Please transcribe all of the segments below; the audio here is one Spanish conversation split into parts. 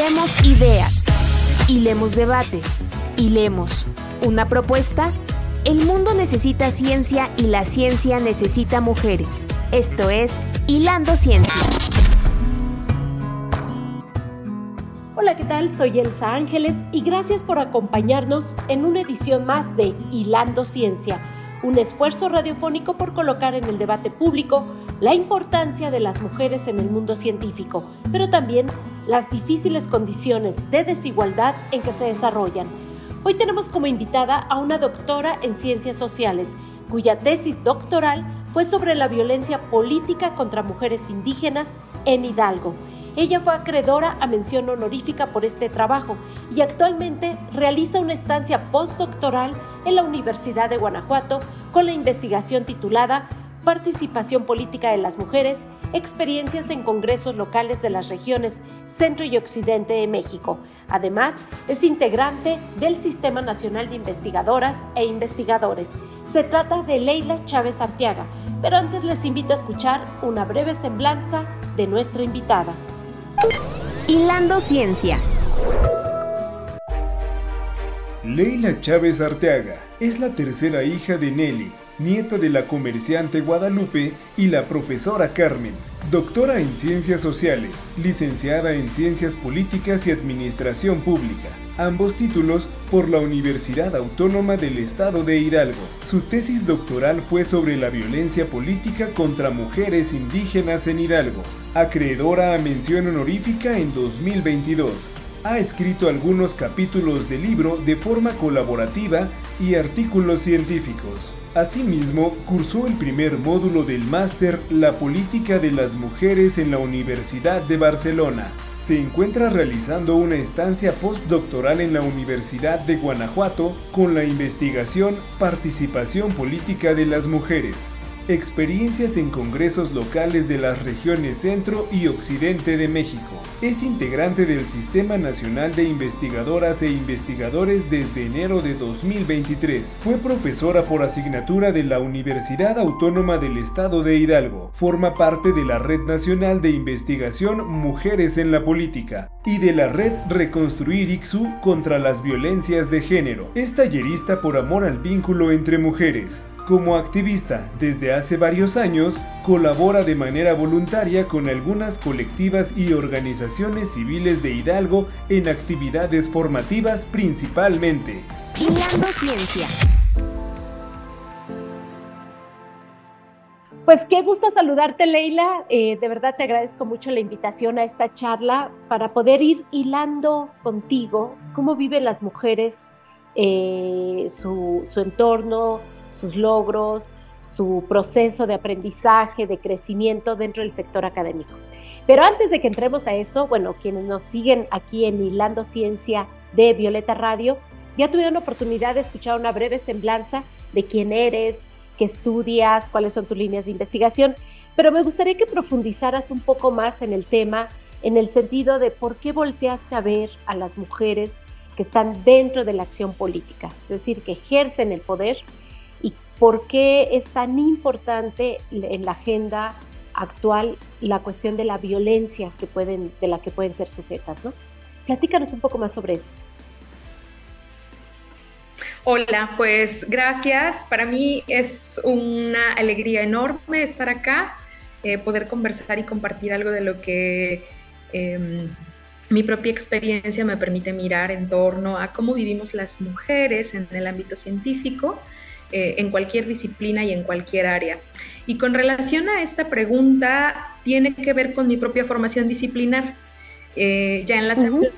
Hilemos ideas, hilemos debates, hilemos una propuesta. El mundo necesita ciencia y la ciencia necesita mujeres. Esto es Hilando Ciencia. Hola, ¿qué tal? Soy Elsa Ángeles y gracias por acompañarnos en una edición más de Hilando Ciencia, un esfuerzo radiofónico por colocar en el debate público la importancia de las mujeres en el mundo científico, pero también las difíciles condiciones de desigualdad en que se desarrollan. Hoy tenemos como invitada a una doctora en ciencias sociales, cuya tesis doctoral fue sobre la violencia política contra mujeres indígenas en Hidalgo. Ella fue acreedora a mención honorífica por este trabajo y actualmente realiza una estancia postdoctoral en la Universidad de Guanajuato con la investigación titulada participación política de las mujeres, experiencias en congresos locales de las regiones centro y occidente de México. Además, es integrante del Sistema Nacional de Investigadoras e Investigadores. Se trata de Leila Chávez Arteaga, pero antes les invito a escuchar una breve semblanza de nuestra invitada. Hilando Ciencia. Leila Chávez Arteaga es la tercera hija de Nelly, nieta de la comerciante Guadalupe, y la profesora Carmen, doctora en Ciencias Sociales, licenciada en Ciencias Políticas y Administración Pública, ambos títulos por la Universidad Autónoma del Estado de Hidalgo. Su tesis doctoral fue sobre la violencia política contra mujeres indígenas en Hidalgo, acreedora a mención honorífica en 2022 ha escrito algunos capítulos del libro de forma colaborativa y artículos científicos. Asimismo, cursó el primer módulo del máster La política de las mujeres en la Universidad de Barcelona. Se encuentra realizando una estancia postdoctoral en la Universidad de Guanajuato con la investigación Participación Política de las Mujeres, experiencias en congresos locales de las regiones centro y occidente de México. Es integrante del Sistema Nacional de Investigadoras e Investigadores desde enero de 2023. Fue profesora por asignatura de la Universidad Autónoma del Estado de Hidalgo. Forma parte de la Red Nacional de Investigación Mujeres en la Política y de la Red Reconstruir ICSU contra las violencias de género. Es tallerista por amor al vínculo entre mujeres. Como activista desde hace varios años, colabora de manera voluntaria con algunas colectivas y organizaciones civiles de Hidalgo en actividades formativas principalmente. Ciencia. Pues qué gusto saludarte, Leila. Eh, de verdad te agradezco mucho la invitación a esta charla para poder ir hilando contigo cómo viven las mujeres, eh, su, su entorno, sus logros, su proceso de aprendizaje, de crecimiento dentro del sector académico. Pero antes de que entremos a eso, bueno, quienes nos siguen aquí en Hilando Ciencia de Violeta Radio, ya tuvieron la oportunidad de escuchar una breve semblanza de quién eres, qué estudias, cuáles son tus líneas de investigación, pero me gustaría que profundizaras un poco más en el tema, en el sentido de por qué volteaste a ver a las mujeres que están dentro de la acción política, es decir, que ejercen el poder por qué es tan importante en la agenda actual la cuestión de la violencia que pueden, de la que pueden ser sujetas, ¿no? Platícanos un poco más sobre eso. Hola, pues gracias. Para mí es una alegría enorme estar acá, eh, poder conversar y compartir algo de lo que em, mi propia experiencia me permite mirar en torno a cómo vivimos las mujeres en el ámbito científico eh, en cualquier disciplina y en cualquier área. Y con relación a esta pregunta, tiene que ver con mi propia formación disciplinar. Eh, ya en la segunda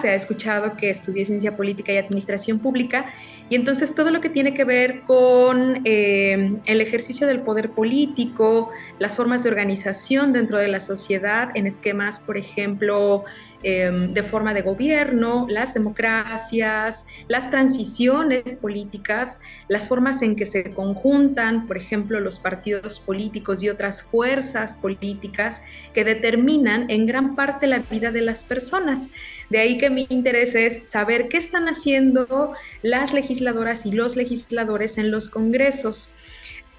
se ha escuchado que estudié ciencia política y administración pública y entonces todo lo que tiene que ver con eh, el ejercicio del poder político, las formas de organización dentro de la sociedad en esquemas, por ejemplo, Em, de forma de gobierno, las democracias, las transiciones políticas, las formas en que se conjuntan, por ejemplo, los partidos políticos y otras fuerzas políticas que determinan en gran parte la vida de las personas. De ahí que mi interés es saber qué están haciendo las legisladoras y los legisladores en los congresos.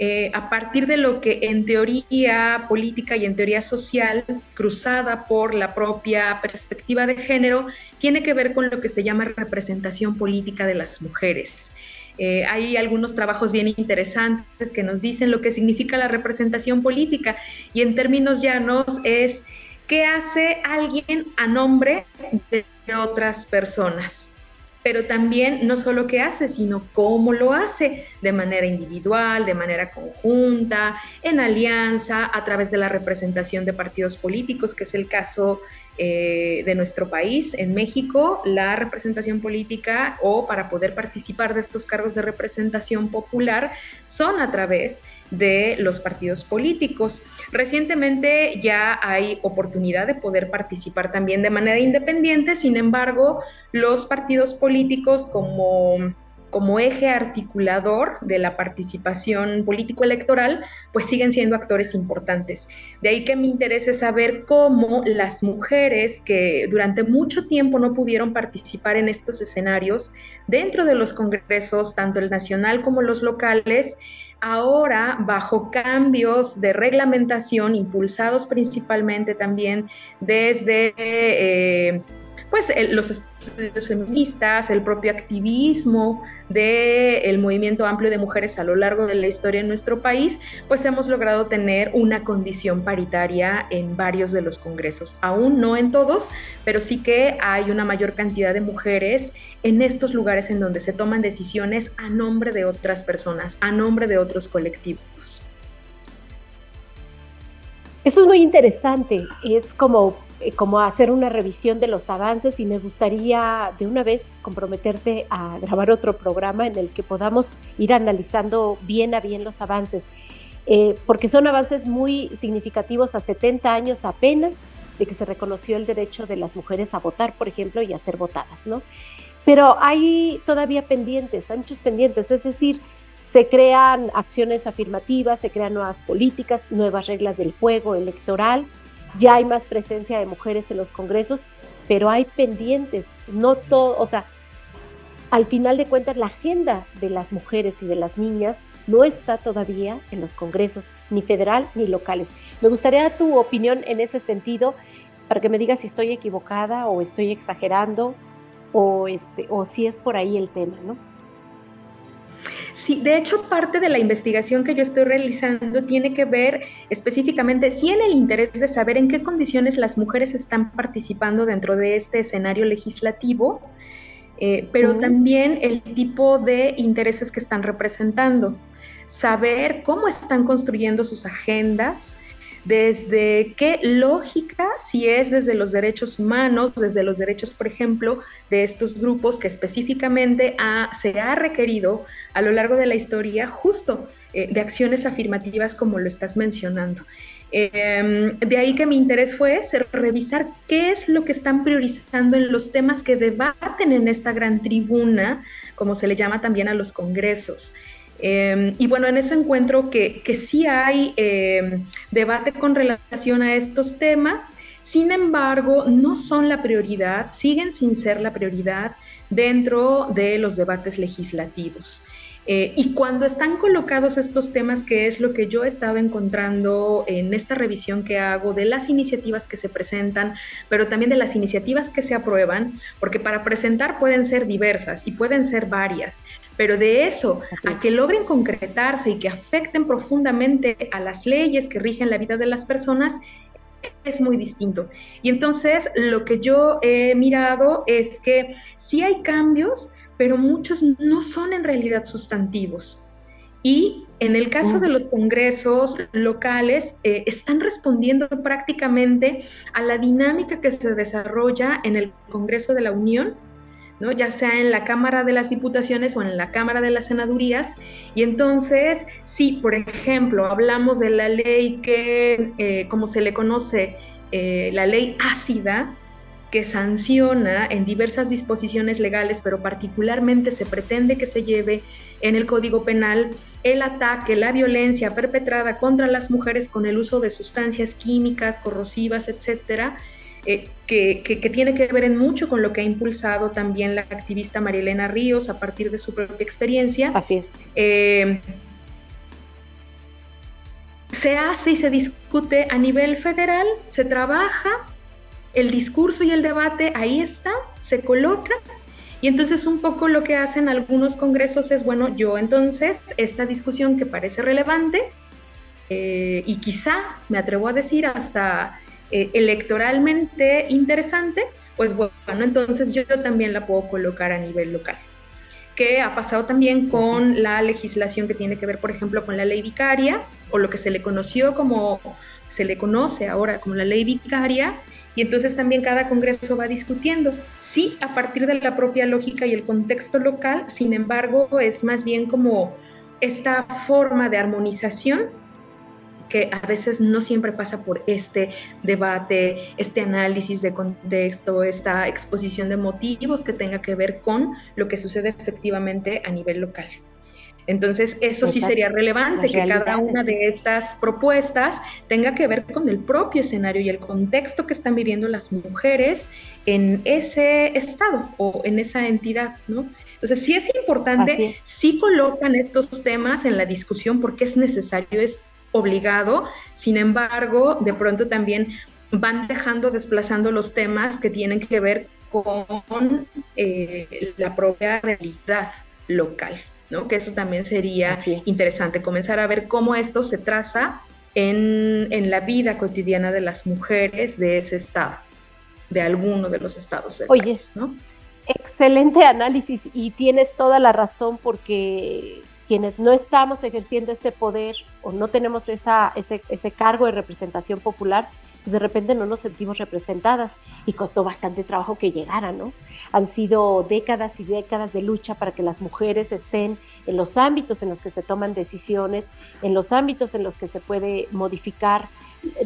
Eh, a partir de lo que en teoría política y en teoría social, cruzada por la propia perspectiva de género, tiene que ver con lo que se llama representación política de las mujeres. Eh, hay algunos trabajos bien interesantes que nos dicen lo que significa la representación política y en términos llanos es qué hace alguien a nombre de otras personas pero también no solo qué hace, sino cómo lo hace, de manera individual, de manera conjunta, en alianza, a través de la representación de partidos políticos, que es el caso eh, de nuestro país. En México, la representación política o para poder participar de estos cargos de representación popular son a través de los partidos políticos. Recientemente ya hay oportunidad de poder participar también de manera independiente, sin embargo, los partidos políticos como como eje articulador de la participación político-electoral, pues siguen siendo actores importantes. De ahí que me interesa saber cómo las mujeres que durante mucho tiempo no pudieron participar en estos escenarios dentro de los congresos, tanto el nacional como los locales, ahora bajo cambios de reglamentación impulsados principalmente también desde eh, pues los estudios feministas, el propio activismo del movimiento amplio de mujeres a lo largo de la historia en nuestro país, pues hemos logrado tener una condición paritaria en varios de los congresos. Aún no en todos, pero sí que hay una mayor cantidad de mujeres en estos lugares en donde se toman decisiones a nombre de otras personas, a nombre de otros colectivos. Eso es muy interesante, es como eh, como hacer una revisión de los avances y me gustaría de una vez comprometerte a grabar otro programa en el que podamos ir analizando bien a bien los avances, eh, porque son avances muy significativos a 70 años apenas de que se reconoció el derecho de las mujeres a votar, por ejemplo, y a ser votadas, ¿no? Pero hay todavía pendientes, hay muchos pendientes, es decir, se crean acciones afirmativas, se crean nuevas políticas, nuevas reglas del juego electoral, ya hay más presencia de mujeres en los congresos, pero hay pendientes, no todo, o sea, al final de cuentas la agenda de las mujeres y de las niñas no está todavía en los congresos, ni federal ni locales. Me gustaría tu opinión en ese sentido, para que me digas si estoy equivocada o estoy exagerando o, este, o si es por ahí el tema, ¿no? Sí, de hecho, parte de la investigación que yo estoy realizando tiene que ver específicamente, sí, en el interés de saber en qué condiciones las mujeres están participando dentro de este escenario legislativo, eh, pero también el tipo de intereses que están representando, saber cómo están construyendo sus agendas, desde qué lógica, si es desde los derechos humanos, desde los derechos, por ejemplo, de estos grupos que específicamente se ha requerido a lo largo de la historia justo eh, de acciones afirmativas como lo estás mencionando. Em, de ahí que mi interés fue revisar qué es lo que están priorizando en los temas que debaten en esta gran tribuna, como se le llama también a los congresos. Em, y bueno, en eso encuentro que, que sí hay em, debate con relación a estos temas, sin embargo, no son la prioridad, siguen sin ser la prioridad dentro de los debates legislativos. Eh, y cuando están colocados estos temas, que es lo que yo estaba encontrando en esta revisión que hago de las iniciativas que se presentan, pero también de las iniciativas que se aprueban, porque para presentar pueden ser diversas y pueden ser varias, pero de eso a que logren concretarse y que afecten profundamente a las leyes que rigen la vida de las personas, es muy distinto. Y entonces lo que yo he mirado es que sí hay cambios, pero muchos no son en realidad sustantivos. Y en el caso de los congresos locales, eh, están respondiendo prácticamente a la dinámica que se desarrolla en el Congreso de la Unión ya sea en la Cámara de las Diputaciones o en la Cámara de las Senadurías. Y entonces, si por ejemplo hablamos de la ley que, eh, como se le conoce, eh, la ley ácida, que sanciona en diversas disposiciones legales, pero particularmente se pretende que se lleve en el Código Penal el ataque, la violencia perpetrada contra las mujeres con el uso de sustancias químicas, corrosivas, etcétera, eh, que, tiene que ver en mucho con lo que ha impulsado también la activista Marielena Ríos a partir de su propia experiencia. Así es. Eh, se hace y se discute a nivel federal, se trabaja, el discurso y el debate ahí está, se coloca y entonces un poco lo que hacen algunos congresos es, bueno, yo entonces esta discusión que parece relevante eh, y quizá, me atrevo a decir, hasta eh, electoralmente interesante, pues bueno, entonces yo también la puedo colocar a nivel local. Que ha pasado también con la legislación que tiene que ver, por ejemplo, con la ley vicaria o lo que se le conoció como, se le conoce ahora como la ley vicaria, y entonces también cada congreso va discutiendo. Sí, a partir de la propia lógica y el contexto local, sin embargo, es más bien como esta forma de armonización que a veces no siempre pasa por este debate, este análisis de contexto, esta exposición de motivos que tenga que ver con lo que sucede efectivamente a nivel local. Entonces, eso sí sería relevante, que cada una de estas propuestas tenga que ver con el propio escenario y el contexto que están viviendo las mujeres en ese estado o en esa entidad, ¿no? Entonces, sí es importante, sí colocan estos temas en la discusión porque es necesario, es obligado, sin embargo, de pronto también van dejando, desplazando los temas que tienen que ver con eh, la propia realidad local. Que eso también sería interesante, comenzar a ver cómo esto se traza en, la vida cotidiana de las mujeres de ese estado, de alguno de los estados del Oye, ¿no? Excelente análisis y tienes toda la razón porque quienes no estamos ejerciendo ese poder o no tenemos esa, ese, ese cargo de representación popular, pues de repente no nos sentimos representadas y costó bastante trabajo que llegara, ¿no? Han sido décadas y décadas de lucha para que las mujeres estén en los ámbitos en los que se toman decisiones, en los ámbitos en los que se puede modificar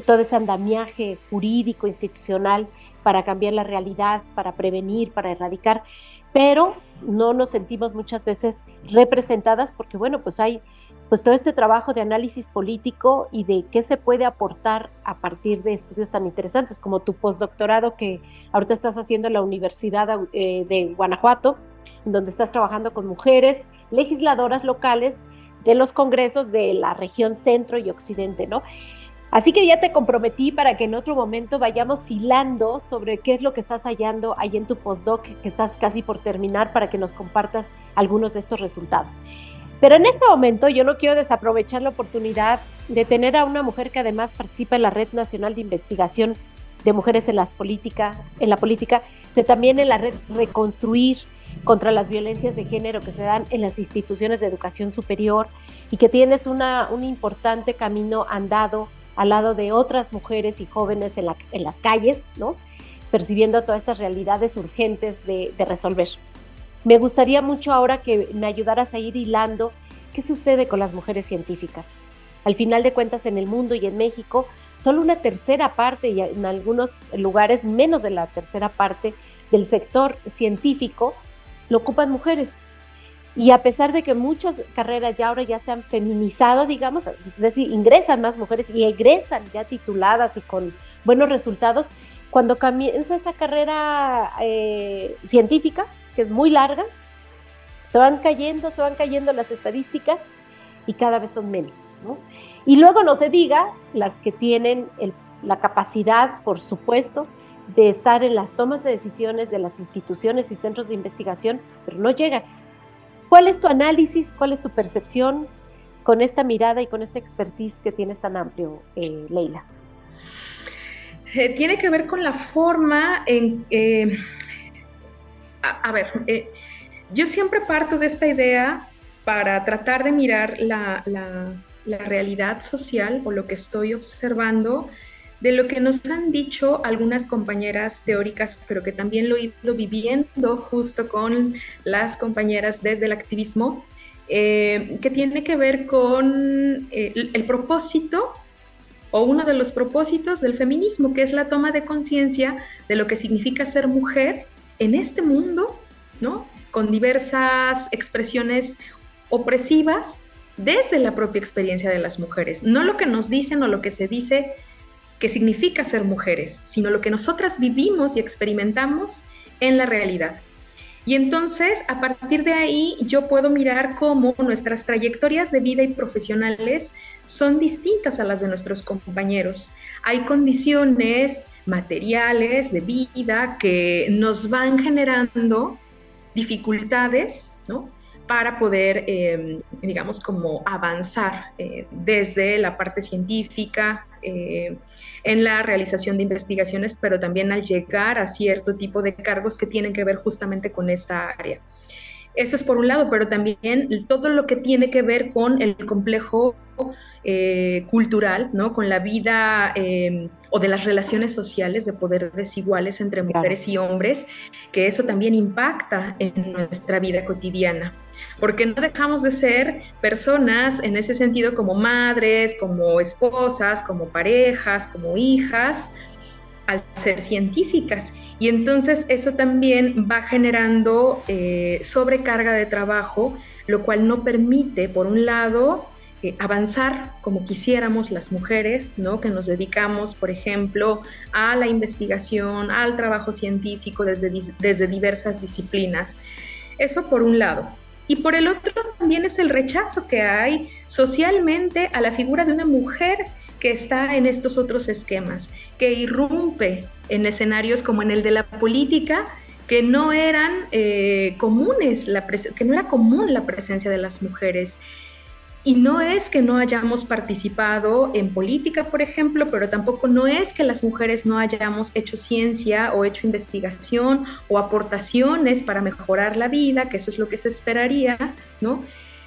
todo ese andamiaje jurídico, institucional, para cambiar la realidad, para prevenir, para erradicar, pero no nos sentimos muchas veces representadas porque, bueno, pues hay pues todo este trabajo de análisis político y de qué se puede aportar a partir de estudios tan interesantes como tu postdoctorado que ahorita estás haciendo en la Universidad eh, de Guanajuato, donde estás trabajando con mujeres legisladoras locales de los congresos de la región centro y occidente, ¿no? Así que ya te comprometí para que en otro momento vayamos hilando sobre qué es lo que estás hallando ahí en tu postdoc, que estás casi por terminar, para que nos compartas algunos de estos resultados. Pero en este momento yo no quiero desaprovechar la oportunidad de tener a una mujer que además participa en la Red Nacional de Investigación de Mujeres en, las políticas, en la Política, pero también en la red Reconstruir contra las violencias de género que se dan en las instituciones de educación superior y que tienes un importante camino andado al lado de otras mujeres y jóvenes en, las calles, ¿no? percibiendo todas estas realidades urgentes de resolver. Me gustaría mucho ahora que me ayudaras a ir hilando qué sucede con las mujeres científicas. Al final de cuentas, en el mundo y en México, solo una tercera parte y en algunos lugares menos de la tercera parte del sector científico lo ocupan mujeres. Y a pesar de que muchas carreras ya ahora ya se han feminizado, digamos, es decir, ingresan más mujeres y egresan ya tituladas y con buenos resultados, cuando comienza esa carrera eh, científica, que es muy larga, se van cayendo, se van cayendo las estadísticas y cada vez son menos. Y luego no se diga las que tienen la capacidad, por supuesto, de estar en las tomas de decisiones de las instituciones y centros de investigación, pero no llegan. ¿Cuál es tu análisis? ¿Cuál es tu percepción con esta mirada y con esta expertise que tienes tan amplio, eh, Leila? Eh, tiene que ver con la forma en, eh, a, ver, eh, yo siempre parto de esta idea para tratar de mirar la, realidad social o lo que estoy observando de lo que nos han dicho algunas compañeras teóricas, pero que también lo he ido viviendo justo con las compañeras desde el activismo, eh, que tiene que ver con eh, el propósito o uno de los propósitos del feminismo, que es la toma de conciencia de lo que significa ser mujer en este mundo, ¿no? Con diversas expresiones opresivas desde la propia experiencia de las mujeres. No lo que nos dicen o lo que se dice que significa ser mujeres, sino lo que nosotras vivimos y experimentamos en la realidad. Y entonces, a partir de ahí, yo puedo mirar cómo nuestras trayectorias de vida y profesionales son distintas a las de nuestros compañeros. Hay condiciones materiales de vida que nos van generando dificultades, ¿no? para poder, em, digamos, como avanzar eh, desde la parte científica, eh, en la realización de investigaciones, pero también al llegar a cierto tipo de cargos que tienen que ver justamente con esta área. Eso es por un lado, pero también todo lo que tiene que ver con el complejo eh, cultural, ¿no? con la vida em, o de las relaciones sociales de poder desiguales entre mujeres y hombres, que eso también impacta en nuestra vida cotidiana porque no dejamos de ser personas en ese sentido como madres, como esposas, como parejas, como hijas, al ser científicas. Y entonces eso también va generando eh, sobrecarga de trabajo, lo cual no permite, por un lado, eh, avanzar como quisiéramos las mujeres, ¿no? que nos dedicamos, por ejemplo, a la investigación, al trabajo científico desde, desde diversas disciplinas. Eso por un lado. Y por el otro también es el rechazo que hay socialmente a la figura de una mujer que está en estos otros esquemas, que irrumpe en escenarios como en el de la política, que no eran eh, comunes, que no era común la presencia de las mujeres. Y no es que no hayamos participado en política, por ejemplo, pero tampoco no es que las mujeres no hayamos hecho ciencia o hecho investigación o aportaciones para mejorar la vida, que eso es lo que se esperaría, ¿no?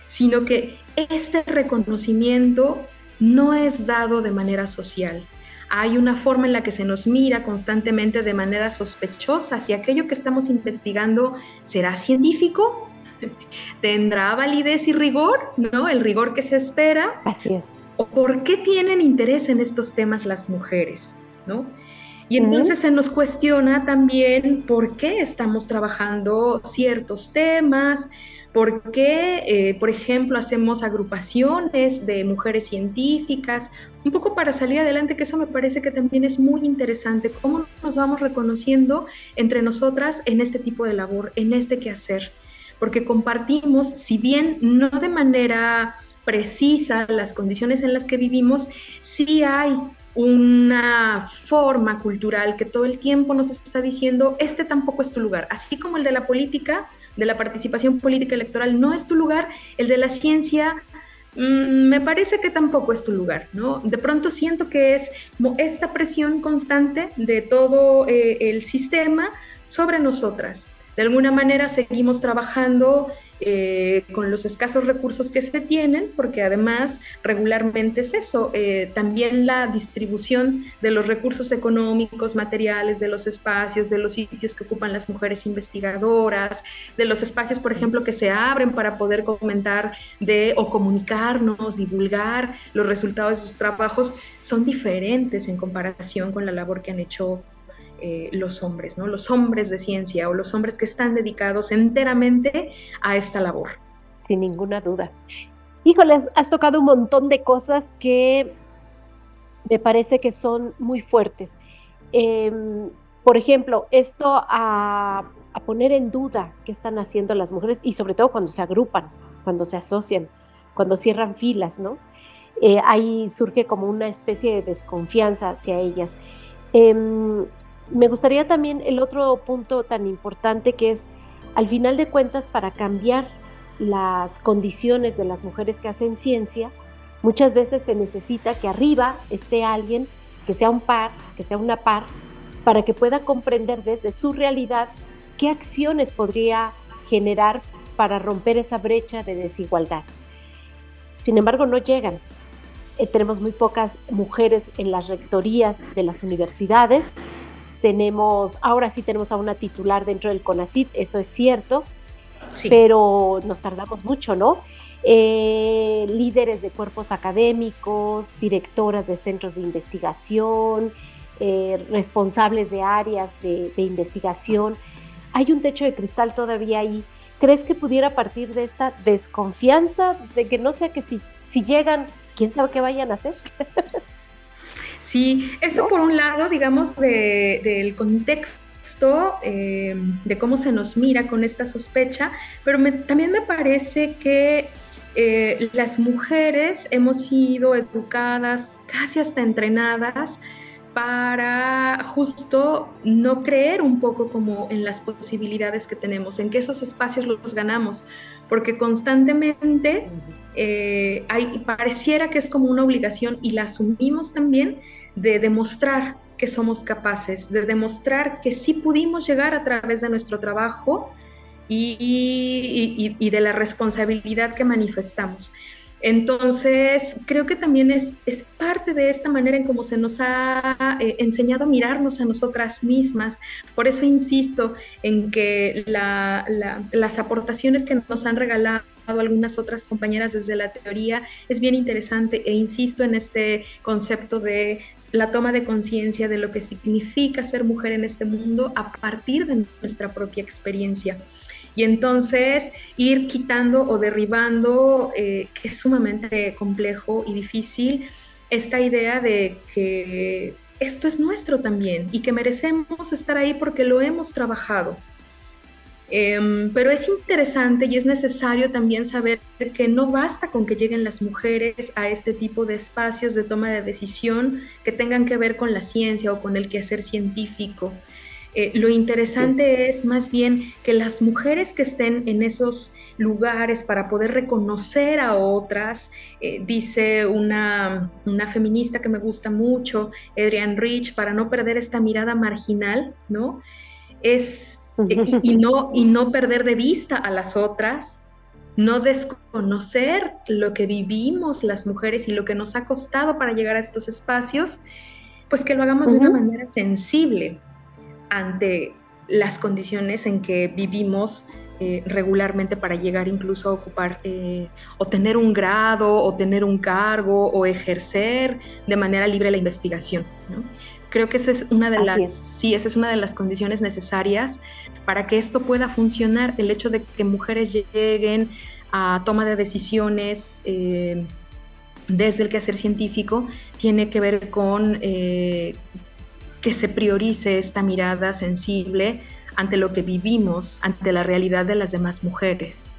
Sino que este reconocimiento no es dado de manera social. Hay una forma en la que se nos mira constantemente de manera sospechosa si aquello que estamos investigando será científico ¿Tendrá validez y rigor? ¿No? El rigor que se espera. Así es. ¿O por qué tienen interés en estos temas las mujeres? ¿No? Y entonces se nos cuestiona también por qué estamos trabajando ciertos temas, por qué, eh, por ejemplo, hacemos agrupaciones de mujeres científicas, un poco para salir adelante, que eso me parece que también es muy interesante, cómo nos vamos reconociendo entre nosotras en este tipo de labor, en este quehacer porque compartimos, si bien no de manera precisa las condiciones en las que vivimos, sí hay una forma cultural que todo el tiempo nos está diciendo, este tampoco es tu lugar, así como el de la política, de la participación política electoral no es tu lugar, el de la ciencia mm, me parece que tampoco es tu lugar, ¿no? De pronto siento que es esta presión constante de todo eh, el sistema sobre nosotras de alguna manera seguimos trabajando eh, con los escasos recursos que se tienen, porque además regularmente es eso, eh, también la distribución de los recursos económicos, materiales, de los espacios, de los sitios que ocupan las mujeres investigadoras, de los espacios, por ejemplo, que se abren para poder comentar de o comunicarnos, divulgar los resultados de sus trabajos, son diferentes en comparación con la labor que han hecho eh, los hombres, ¿no? Los hombres de ciencia o los hombres que están dedicados enteramente a esta labor. Sin ninguna duda. Híjoles, has tocado un montón de cosas que me parece que son muy fuertes. Em, por ejemplo, esto a, poner en duda qué están haciendo las mujeres y sobre todo cuando se agrupan, cuando se asocian, cuando cierran filas, ¿no? Eh, ahí surge como una especie de desconfianza hacia ellas. Me gustaría también el otro punto tan importante que es, al final de cuentas, para cambiar las condiciones de las mujeres que hacen ciencia, muchas veces se necesita que arriba esté alguien que sea un par, que sea una par, para que pueda comprender desde su realidad qué acciones podría generar para romper esa brecha de desigualdad. Sin embargo, no llegan. Eh, tenemos muy pocas mujeres en las rectorías de las universidades tenemos, ahora sí tenemos a una titular dentro del CONACIT, eso es cierto, pero nos tardamos mucho, ¿no? Eh, líderes de cuerpos académicos, directoras de centros de investigación, eh, responsables de áreas de, investigación. Hay un techo de cristal todavía ahí. ¿Crees que pudiera partir de esta desconfianza de que no sé que si, si llegan, quién sabe qué vayan a hacer? Sí, eso por un lado, digamos, del contexto eh, de cómo se nos mira con esta sospecha, pero también me parece que eh, las mujeres hemos sido educadas, casi hasta entrenadas, para justo no creer un poco como en las posibilidades que tenemos, en que esos espacios los ganamos, porque constantemente eh, hay, pareciera que es como una obligación y la asumimos también de demostrar que somos capaces, de demostrar que sí pudimos llegar a través de nuestro trabajo y, y, de la responsabilidad que manifestamos. Entonces, creo que también es, es, parte de esta manera en cómo se nos ha eh, enseñado a mirarnos a nosotras mismas. Por eso insisto en que la, las aportaciones que nos han regalado algunas otras compañeras desde la teoría es bien interesante e insisto en este concepto de la toma de conciencia de lo que significa ser mujer en este mundo a partir de nuestra propia experiencia. Y entonces ir quitando o derribando, eh, que es sumamente complejo y difícil, esta idea de que esto es nuestro también y que merecemos estar ahí porque lo hemos trabajado. Em, pero es interesante y es necesario también saber que no basta con que lleguen las mujeres a este tipo de espacios de toma de decisión que tengan que ver con la ciencia o con el quehacer científico. Eh, lo interesante es más bien que las mujeres que estén en esos lugares para poder reconocer a otras, eh, dice una, una, feminista que me gusta mucho, Adrienne Rich, para no perder esta mirada marginal, ¿no? Es y, no, y no perder de vista a las otras, no desconocer lo que vivimos las mujeres y lo que nos ha costado para llegar a estos espacios, pues que lo hagamos de una manera sensible ante las condiciones en que vivimos eh, regularmente para llegar incluso a ocupar eh, o tener un grado o tener un cargo o ejercer de manera libre la investigación. Creo que esa es una de las, sí, esa es una de las condiciones necesarias para que esto pueda funcionar, el hecho de que mujeres lleguen a toma de decisiones eh, desde el quehacer científico tiene que ver con eh, que se priorice esta mirada sensible ante lo que vivimos, ante la realidad de las demás mujeres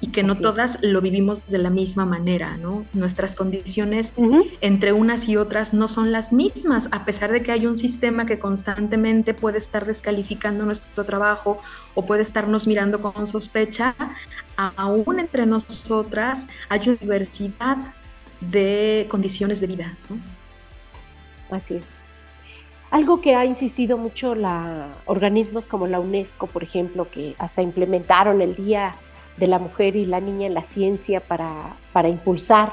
y que no todas lo vivimos de la misma manera, ¿no? Nuestras condiciones entre unas y otras no son las mismas, a pesar de que hay un sistema que constantemente puede estar descalificando nuestro trabajo o puede estarnos mirando con sospecha, aún entre nosotras hay una diversidad de condiciones de vida, ¿no? Así es. Algo que ha insistido mucho la organismos como la UNESCO, por ejemplo, que hasta implementaron el Día de la mujer y la niña en la ciencia para, para impulsar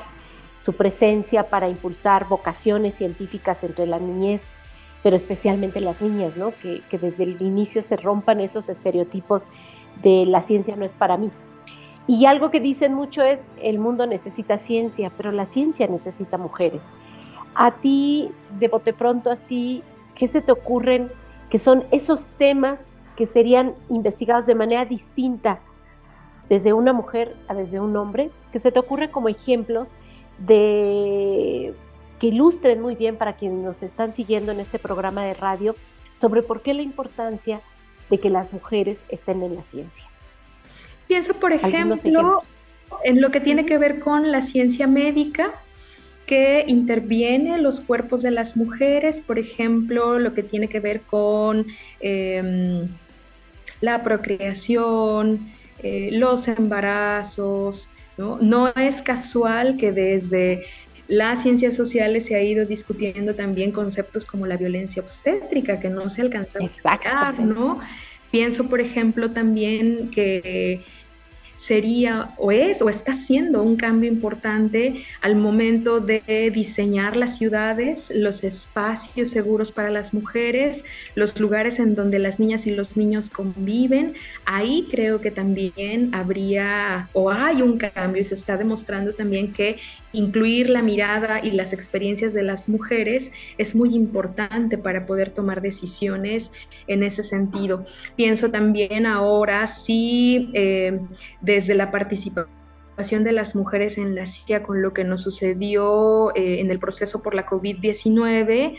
su presencia, para impulsar vocaciones científicas entre la niñez, pero especialmente las niñas, ¿no? que, que desde el inicio se rompan esos estereotipos de la ciencia no es para mí. Y algo que dicen mucho es, el mundo necesita ciencia, pero la ciencia necesita mujeres. A ti, de bote pronto así, ¿qué se te ocurren que son esos temas que serían investigados de manera distinta desde una mujer a desde un hombre, que se te ocurre como ejemplos de que ilustren muy bien para quienes nos están siguiendo en este programa de radio sobre por qué la importancia de que las mujeres estén en la ciencia. Pienso, por ejemplo, en lo que tiene que ver con la ciencia médica, que interviene los cuerpos de las mujeres, por ejemplo, lo que tiene que ver con em, la procreación, eh, los embarazos, ¿no? No es casual que desde las ciencias sociales se ha ido discutiendo también conceptos como la violencia obstétrica, que no se alcanza a sacar, ¿no? Pienso, por ejemplo, también que sería o es o está siendo un cambio importante al momento de diseñar las ciudades, los espacios seguros para las mujeres, los lugares en donde las niñas y los niños conviven. Ahí creo que también habría o hay un cambio y se está demostrando también que incluir la mirada y las experiencias de las mujeres es muy importante para poder tomar decisiones en ese sentido. Pienso también ahora sí eh, desde la participación de las mujeres en la CIA con lo que nos sucedió eh, en el proceso por la COVID-19,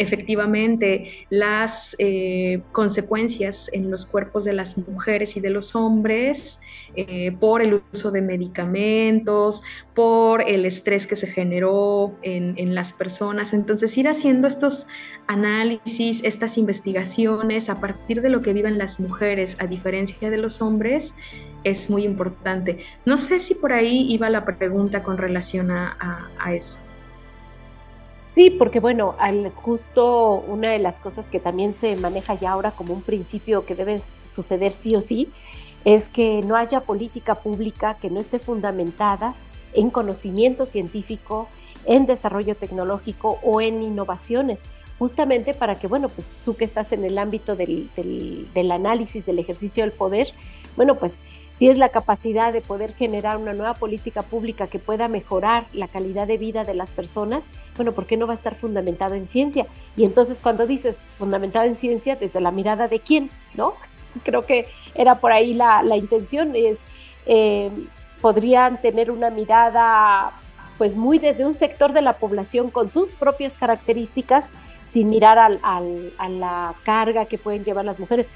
efectivamente las eh, consecuencias en los cuerpos de las mujeres y de los hombres eh, por el uso de medicamentos, por el estrés que se generó en, en, las personas. Entonces, ir haciendo estos análisis, estas investigaciones a partir de lo que viven las mujeres, a diferencia de los hombres, es muy importante. No sé si por ahí iba la pregunta con relación a, a eso. Sí, porque bueno, al, justo una de las cosas que también se maneja ya ahora como un principio que debe suceder sí o sí, es que no haya política pública que no esté fundamentada en conocimiento científico, en desarrollo tecnológico o en innovaciones, justamente para que, bueno, pues tú que estás en el ámbito del, del, análisis, del ejercicio del poder, bueno, pues tienes la capacidad de poder generar una nueva política pública que pueda mejorar la calidad de vida de las personas, bueno, ¿por qué no va a estar fundamentado en ciencia? Y entonces cuando dices fundamentado en ciencia, desde la mirada de quién, ¿no? creo que era por ahí la, intención, es, eh, podrían tener una mirada pues muy desde un sector de la población con sus propias características, sin mirar al, a la carga que pueden llevar las mujeres,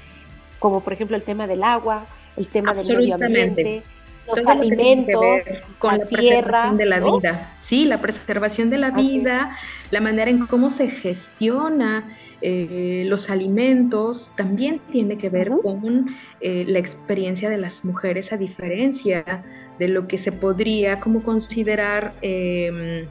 como por ejemplo el tema del agua, el tema del medio ambiente, los alimentos, con la, preservación de la vida. Sí, la preservación de la vida, la manera en cómo se gestiona eh, los alimentos también tiene que ver con eh, la experiencia de las mujeres a diferencia de lo que se podría como considerar em,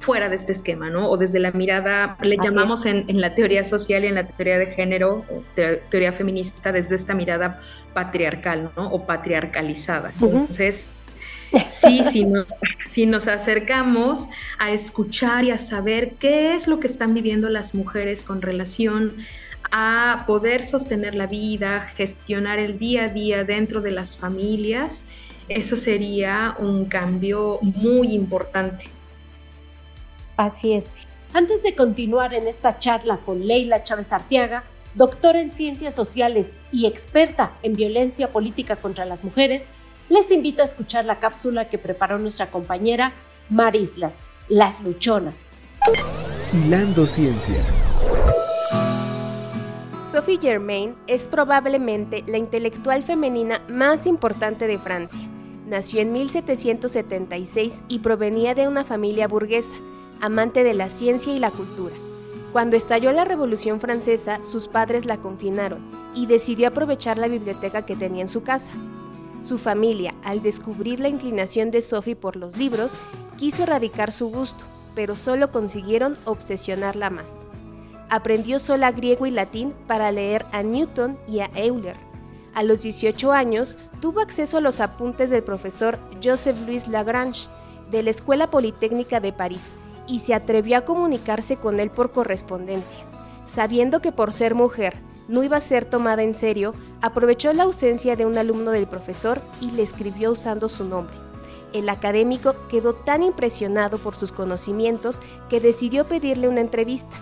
fuera de este esquema, ¿no? O desde la mirada, le llamamos en, la teoría social y en la teoría de género, o teoría feminista, desde esta mirada patriarcal, ¿no? O patriarcalizada. Entonces, Sí, si nos, si nos acercamos a escuchar y a saber qué es lo que están viviendo las mujeres con relación a poder sostener la vida, gestionar el día a día dentro de las familias, eso sería un cambio muy importante. Así es. Antes de continuar en esta charla con Leila Chávez Arteaga, doctora en ciencias sociales y experta en violencia política contra las mujeres, les invito a escuchar la cápsula que preparó nuestra compañera Marislas, las luchonas. Hilando Ciencia. Sophie Germain es probablemente la intelectual femenina más importante de Francia. Nació en 1776 y provenía de una familia burguesa, amante de la ciencia y la cultura. Cuando estalló la Revolución Francesa, sus padres la confinaron y decidió aprovechar la biblioteca que tenía en su casa. Su familia, al descubrir la inclinación de Sophie por los libros, quiso erradicar su gusto, pero solo consiguieron obsesionarla más. Aprendió sola griego y latín para leer a Newton y a Euler. A los 18 años tuvo acceso a los apuntes del profesor Joseph-Louis Lagrange de la Escuela Politécnica de París y se atrevió a comunicarse con él por correspondencia. Sabiendo que por ser mujer no iba a ser tomada en serio, aprovechó la ausencia de un alumno del profesor y le escribió usando su nombre. El académico quedó tan impresionado por sus conocimientos que decidió pedirle una entrevista.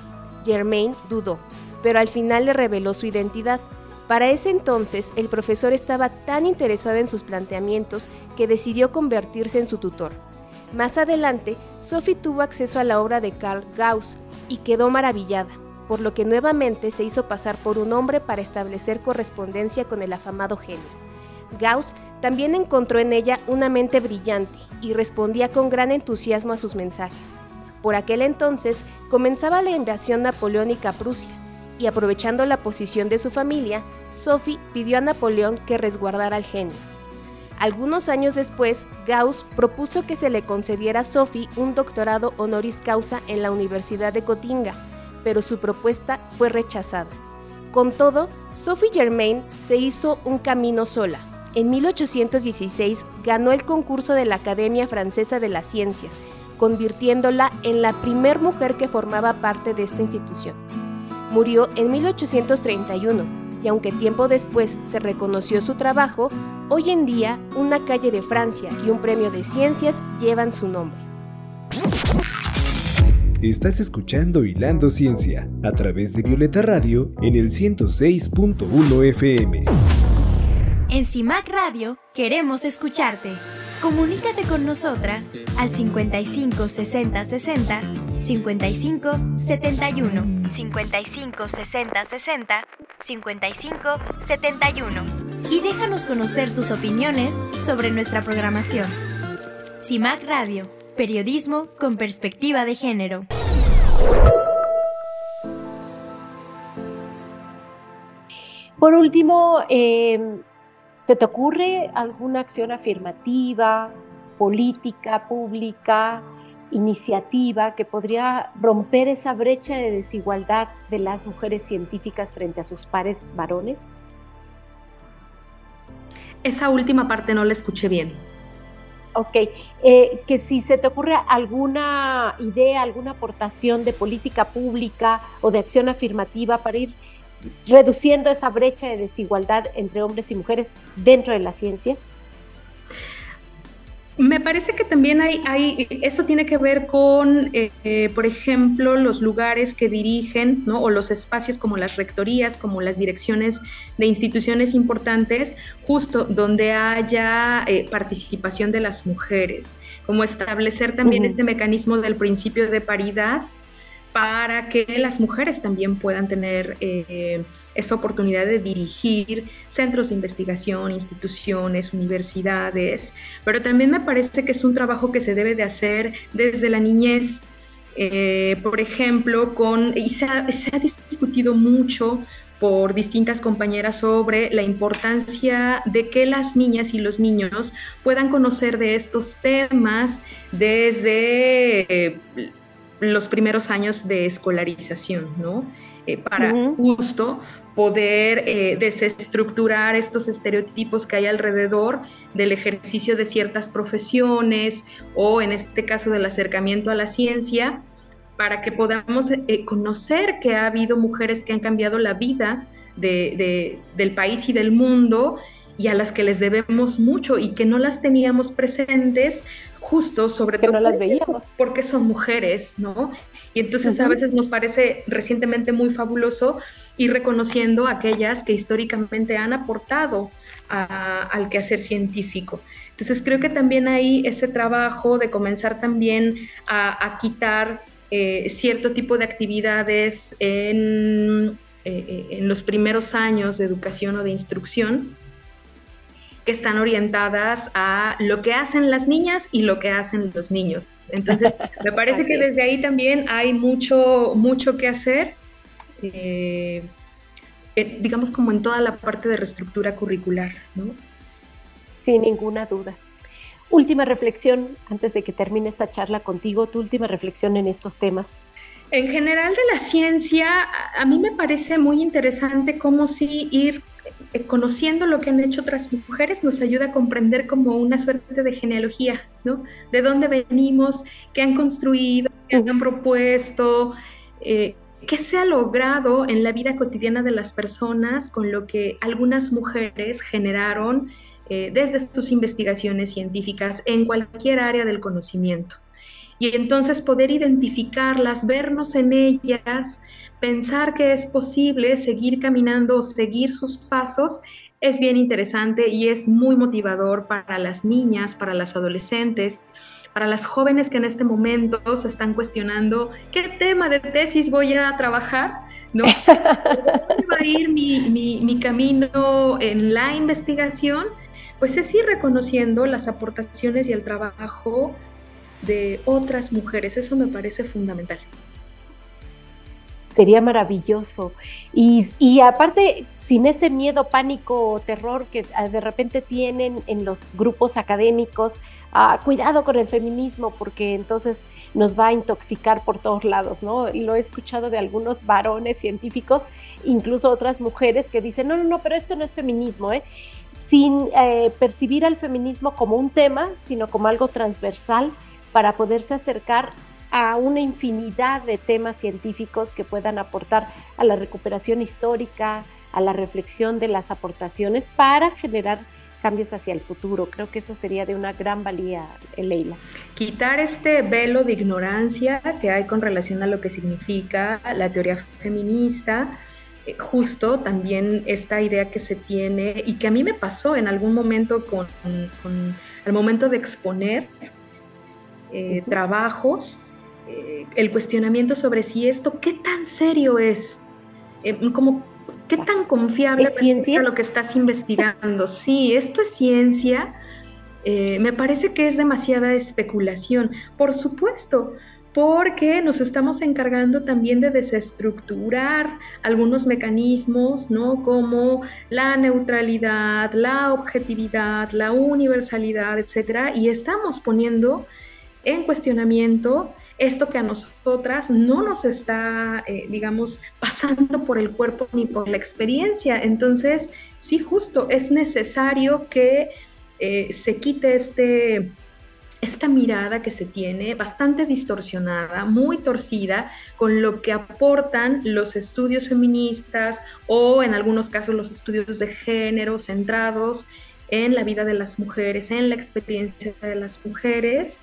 Germain dudó, pero al final le reveló su identidad. Para ese entonces, el profesor estaba tan interesado en sus planteamientos que decidió convertirse en su tutor. Más adelante, Sophie tuvo acceso a la obra de Carl Gauss y quedó maravillada por lo que nuevamente se hizo pasar por un hombre para establecer correspondencia con el afamado genio. Gauss también encontró en ella una mente brillante y respondía con gran entusiasmo a sus mensajes. Por aquel entonces comenzaba la invasión napoleónica a Prusia, y aprovechando la posición de su familia, Sophie pidió a Napoleón que resguardara al genio. Algunos años después, Gauss propuso que se le concediera a Sophie un doctorado honoris causa en la Universidad de Gotinga, pero su propuesta fue rechazada. Con todo, Sophie Germain se hizo un camino sola. En 1816 ganó el concurso de la Academia Francesa de las Ciencias, convirtiéndola en la primer mujer que formaba parte de esta institución. Murió en 1831 y aunque tiempo después se reconoció su trabajo, hoy en día una calle de Francia y un premio de ciencias llevan su nombre. Estás escuchando Hilando Ciencia a través de Violeta Radio en el 106.1 FM. En CIMAC Radio queremos escucharte. Comunícate con nosotras al 55 60 60 55 71 55 60 60 55 71 y déjanos conocer tus opiniones sobre nuestra programación. CIMAC Radio, periodismo con perspectiva de género. Por último, em, ¿se te ocurre alguna acción afirmativa, política, pública, iniciativa que podría romper esa brecha de desigualdad de las mujeres científicas frente a sus pares varones? Esa última parte no la escuché bien. Ok, eh, que si se te ocurre alguna idea, alguna aportación de política pública o de acción afirmativa para ir reduciendo esa brecha de desigualdad entre hombres y mujeres dentro de la ciencia. Me parece que también hay, hay eso tiene que ver con, eh, eh, por ejemplo, los lugares que dirigen, ¿no? O los espacios como las rectorías, como las direcciones de instituciones importantes, justo donde haya eh, participación de las mujeres, como establecer también este mecanismo del principio de paridad para que las mujeres también puedan tener esa oportunidad de dirigir centros de investigación, instituciones, universidades, pero también me parece que es un trabajo que se debe de hacer desde la niñez. Eh, por ejemplo, con, y se ha, discutido mucho por distintas compañeras sobre la importancia de que las niñas y los niños puedan conocer de estos temas desde eh, los primeros años de escolarización, ¿no? Eh, para justo poder eh, desestructurar estos estereotipos que hay alrededor del ejercicio de ciertas profesiones o en este caso del acercamiento a la ciencia, para que podamos eh, conocer que ha habido mujeres que han cambiado la vida del país y del mundo y a las que les debemos mucho y que no las teníamos presentes justo sobre todo no las veíamos. porque son mujeres, ¿no? Y entonces a veces nos parece recientemente muy fabuloso y reconociendo aquellas que históricamente han aportado al quehacer científico. Entonces creo que también hay ese trabajo de comenzar también a, quitar eh, cierto tipo de actividades en, eh, en, los primeros años de educación o de instrucción que están orientadas a lo que hacen las niñas y lo que hacen los niños. Entonces, me parece que desde ahí también hay mucho, mucho que hacer eh, eh, digamos como en toda la parte de reestructura curricular, ¿no? Sin ninguna duda. Última reflexión, antes de que termine esta charla contigo, tu última reflexión en estos temas. En general de la ciencia, a mí me parece muy interesante cómo sí ir eh, conociendo lo que han hecho otras mujeres nos ayuda a comprender como una suerte de genealogía, ¿no? De dónde venimos, qué han construido, qué han propuesto, eh, ¿Qué se ha logrado en la vida cotidiana de las personas con lo que algunas mujeres generaron eh, desde sus investigaciones científicas en cualquier área del conocimiento? Y entonces poder identificarlas, vernos en ellas, pensar que es posible seguir caminando o seguir sus pasos es bien interesante y es muy motivador para las niñas, para las adolescentes, para las jóvenes que en este momento se están cuestionando qué tema de tesis voy a trabajar, ¿no? ¿Dónde va a ir mi, camino en la investigación? Pues es ir reconociendo las aportaciones y el trabajo de otras mujeres. Eso me parece fundamental sería maravilloso. Y, y, aparte, sin ese miedo, pánico o terror que ah, de repente tienen en los grupos académicos, ah, cuidado con el feminismo porque entonces nos va a intoxicar por todos lados, ¿no? Lo he escuchado de algunos varones científicos, incluso otras mujeres que dicen, no, no, no, pero esto no es feminismo, ¿eh? Sin eh, percibir al feminismo como un tema, sino como algo transversal para poderse acercar a una infinidad de temas científicos que puedan aportar a la recuperación histórica, a la reflexión de las aportaciones para generar cambios hacia el futuro. Creo que eso sería de una gran valía, Leila. Quitar este velo de ignorancia que hay con relación a lo que significa la teoría feminista, eh, justo también esta idea que se tiene y que a mí me pasó en algún momento con, el momento de exponer eh, trabajos eh, el cuestionamiento sobre si esto, qué tan serio es, eh, como, qué tan confiable es lo que estás investigando. Sí, esto es ciencia. Eh, me parece que es demasiada especulación. Por supuesto, porque nos estamos encargando también de desestructurar algunos mecanismos, ¿no? Como la neutralidad, la objetividad, la universalidad, etcétera, y estamos poniendo en cuestionamiento esto que a nosotras no nos está, eh, digamos, pasando por el cuerpo ni por la experiencia. Entonces, sí, justo, es necesario que eh, se quite este esta mirada que se tiene bastante distorsionada, muy torcida, con lo que aportan los estudios feministas o en algunos casos los estudios de género centrados en la vida de las mujeres, en la experiencia de las mujeres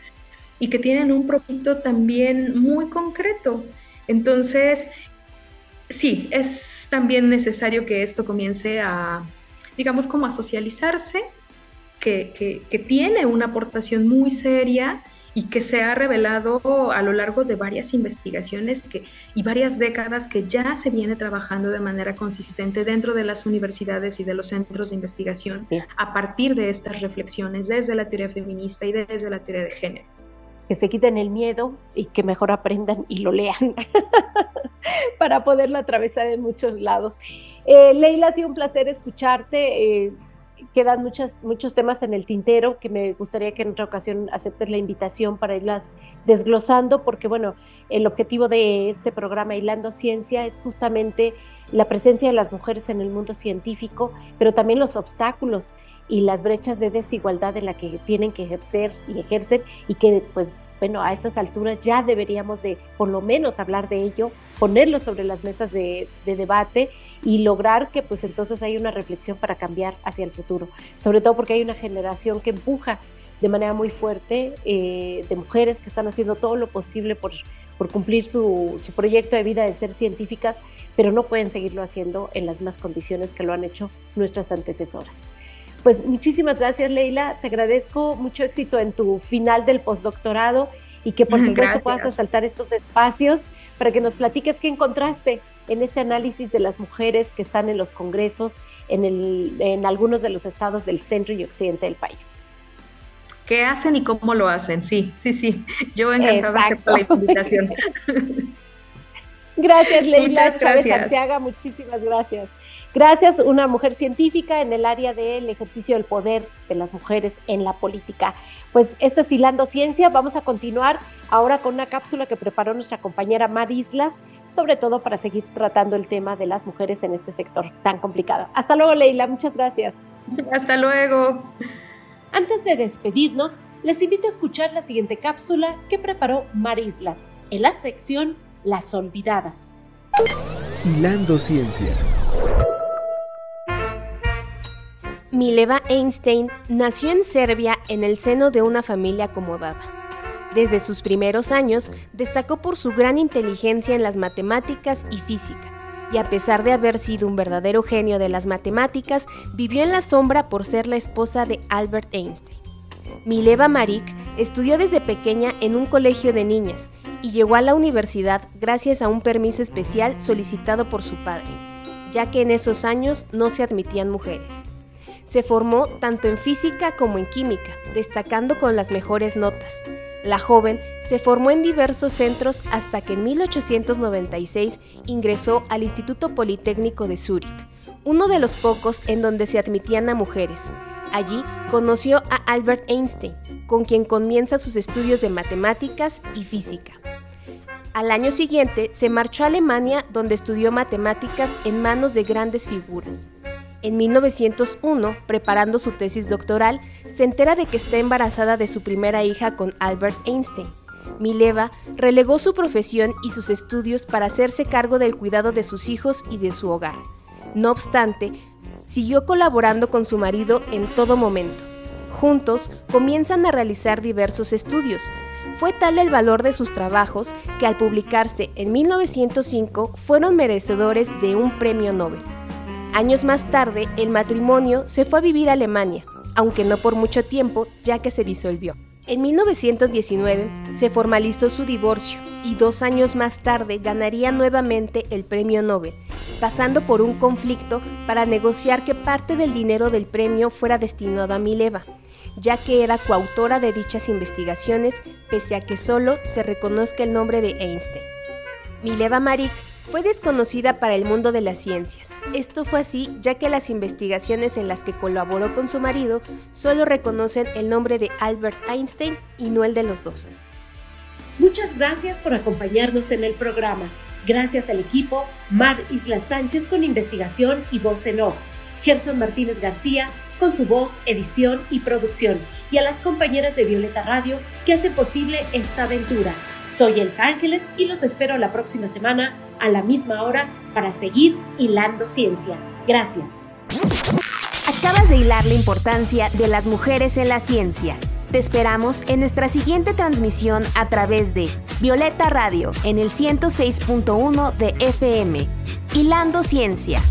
y que tienen un propósito también muy concreto. Entonces, sí, es también necesario que esto comience a, digamos, como a socializarse que, tiene una aportación muy seria y que se ha revelado a lo largo de varias investigaciones que, y varias décadas que ya se viene trabajando de manera consistente dentro de las universidades y de los centros de investigación a partir de estas reflexiones desde la teoría feminista y desde la teoría de género. Que se quiten el miedo y que mejor aprendan y lo lean para poderlo atravesar en muchos lados. Eh, Leila, ha sido un placer escucharte. Eh, quedan muchas, muchos temas en el tintero que me gustaría que en otra ocasión aceptes la invitación para irlas desglosando, porque bueno, el objetivo de este programa Hilando Ciencia es justamente la presencia de las mujeres en el mundo científico, pero también los obstáculos y las brechas de desigualdad en la que tienen que ejercer y ejercen y que pues bueno, a estas alturas ya deberíamos de por lo menos hablar de ello, ponerlo sobre las mesas de, de debate y lograr que pues entonces hay una reflexión para cambiar hacia el futuro, sobre todo porque hay una generación que empuja de manera muy fuerte eh, de mujeres que están haciendo todo lo posible por, por cumplir su, su, proyecto de vida de ser científicas, pero no pueden seguirlo haciendo en las mismas condiciones que lo han hecho nuestras antecesoras. Pues muchísimas gracias Leila, te agradezco mucho éxito en tu final del postdoctorado y que por supuesto puedas asaltar estos espacios para que nos platiques qué encontraste en este análisis de las mujeres que están en los congresos en, el, en algunos de los estados del centro y occidente del país. ¿Qué hacen y cómo lo hacen? Sí, sí, sí. Yo encantada acepto la invitación. gracias, Leila Muchas Chávez Santiago, muchísimas gracias. Gracias, una mujer científica en el área del ejercicio del poder de las mujeres en la política. Pues esto es Hilando Ciencia. Vamos a continuar ahora con una cápsula que preparó nuestra compañera Mar Islas, sobre todo para seguir tratando el tema de las mujeres en este sector tan complicado. Hasta luego, Leila. Muchas gracias. Hasta luego. Antes de despedirnos, les invito a escuchar la siguiente cápsula que preparó Mar Islas en la sección Las Olvidadas. Hilando Ciencia. Mileva Einstein nació en Serbia en el seno de una familia acomodada. Desde sus primeros años destacó por su gran inteligencia en las matemáticas y física, y a pesar de haber sido un verdadero genio de las matemáticas, vivió en la sombra por ser la esposa de Albert Einstein. Mileva Marik estudió desde pequeña en un colegio de niñas y llegó a la universidad gracias a un permiso especial solicitado por su padre, ya que en esos años no se admitían mujeres. Se formó tanto en física como en química, destacando con las mejores notas. La joven se formó en diversos centros hasta que en 1896 ingresó al Instituto Politécnico de Zúrich, uno de los pocos en donde se admitían a mujeres. Allí conoció a Albert Einstein, con quien comienza sus estudios de matemáticas y física. Al año siguiente se marchó a Alemania donde estudió matemáticas en manos de grandes figuras. En 1901, preparando su tesis doctoral, se entera de que está embarazada de su primera hija con Albert Einstein. Mileva relegó su profesión y sus estudios para hacerse cargo del cuidado de sus hijos y de su hogar. No obstante, siguió colaborando con su marido en todo momento. Juntos comienzan a realizar diversos estudios. Fue tal el valor de sus trabajos que al publicarse en 1905 fueron merecedores de un premio Nobel. Años más tarde, el matrimonio se fue a vivir a Alemania, aunque no por mucho tiempo, ya que se disolvió. En 1919 se formalizó su divorcio y dos años más tarde ganaría nuevamente el premio Nobel, pasando por un conflicto para negociar que parte del dinero del premio fuera destinado a Mileva, ya que era coautora de dichas investigaciones, pese a que solo se reconozca el nombre de Einstein. Mileva Marik fue desconocida para el mundo de las ciencias. Esto fue así ya que las investigaciones en las que colaboró con su marido solo reconocen el nombre de Albert Einstein y no el de los dos. Muchas gracias por acompañarnos en el programa. Gracias al equipo Mar Isla Sánchez con investigación y voz en off, Gerson Martínez García con su voz, edición y producción, y a las compañeras de Violeta Radio que hacen posible esta aventura. Soy Elsa Ángeles y los espero la próxima semana a la misma hora para seguir hilando ciencia. Gracias. Acabas de hilar la importancia de las mujeres en la ciencia. Te esperamos en nuestra siguiente transmisión a través de Violeta Radio en el 106.1 de FM. Hilando Ciencia.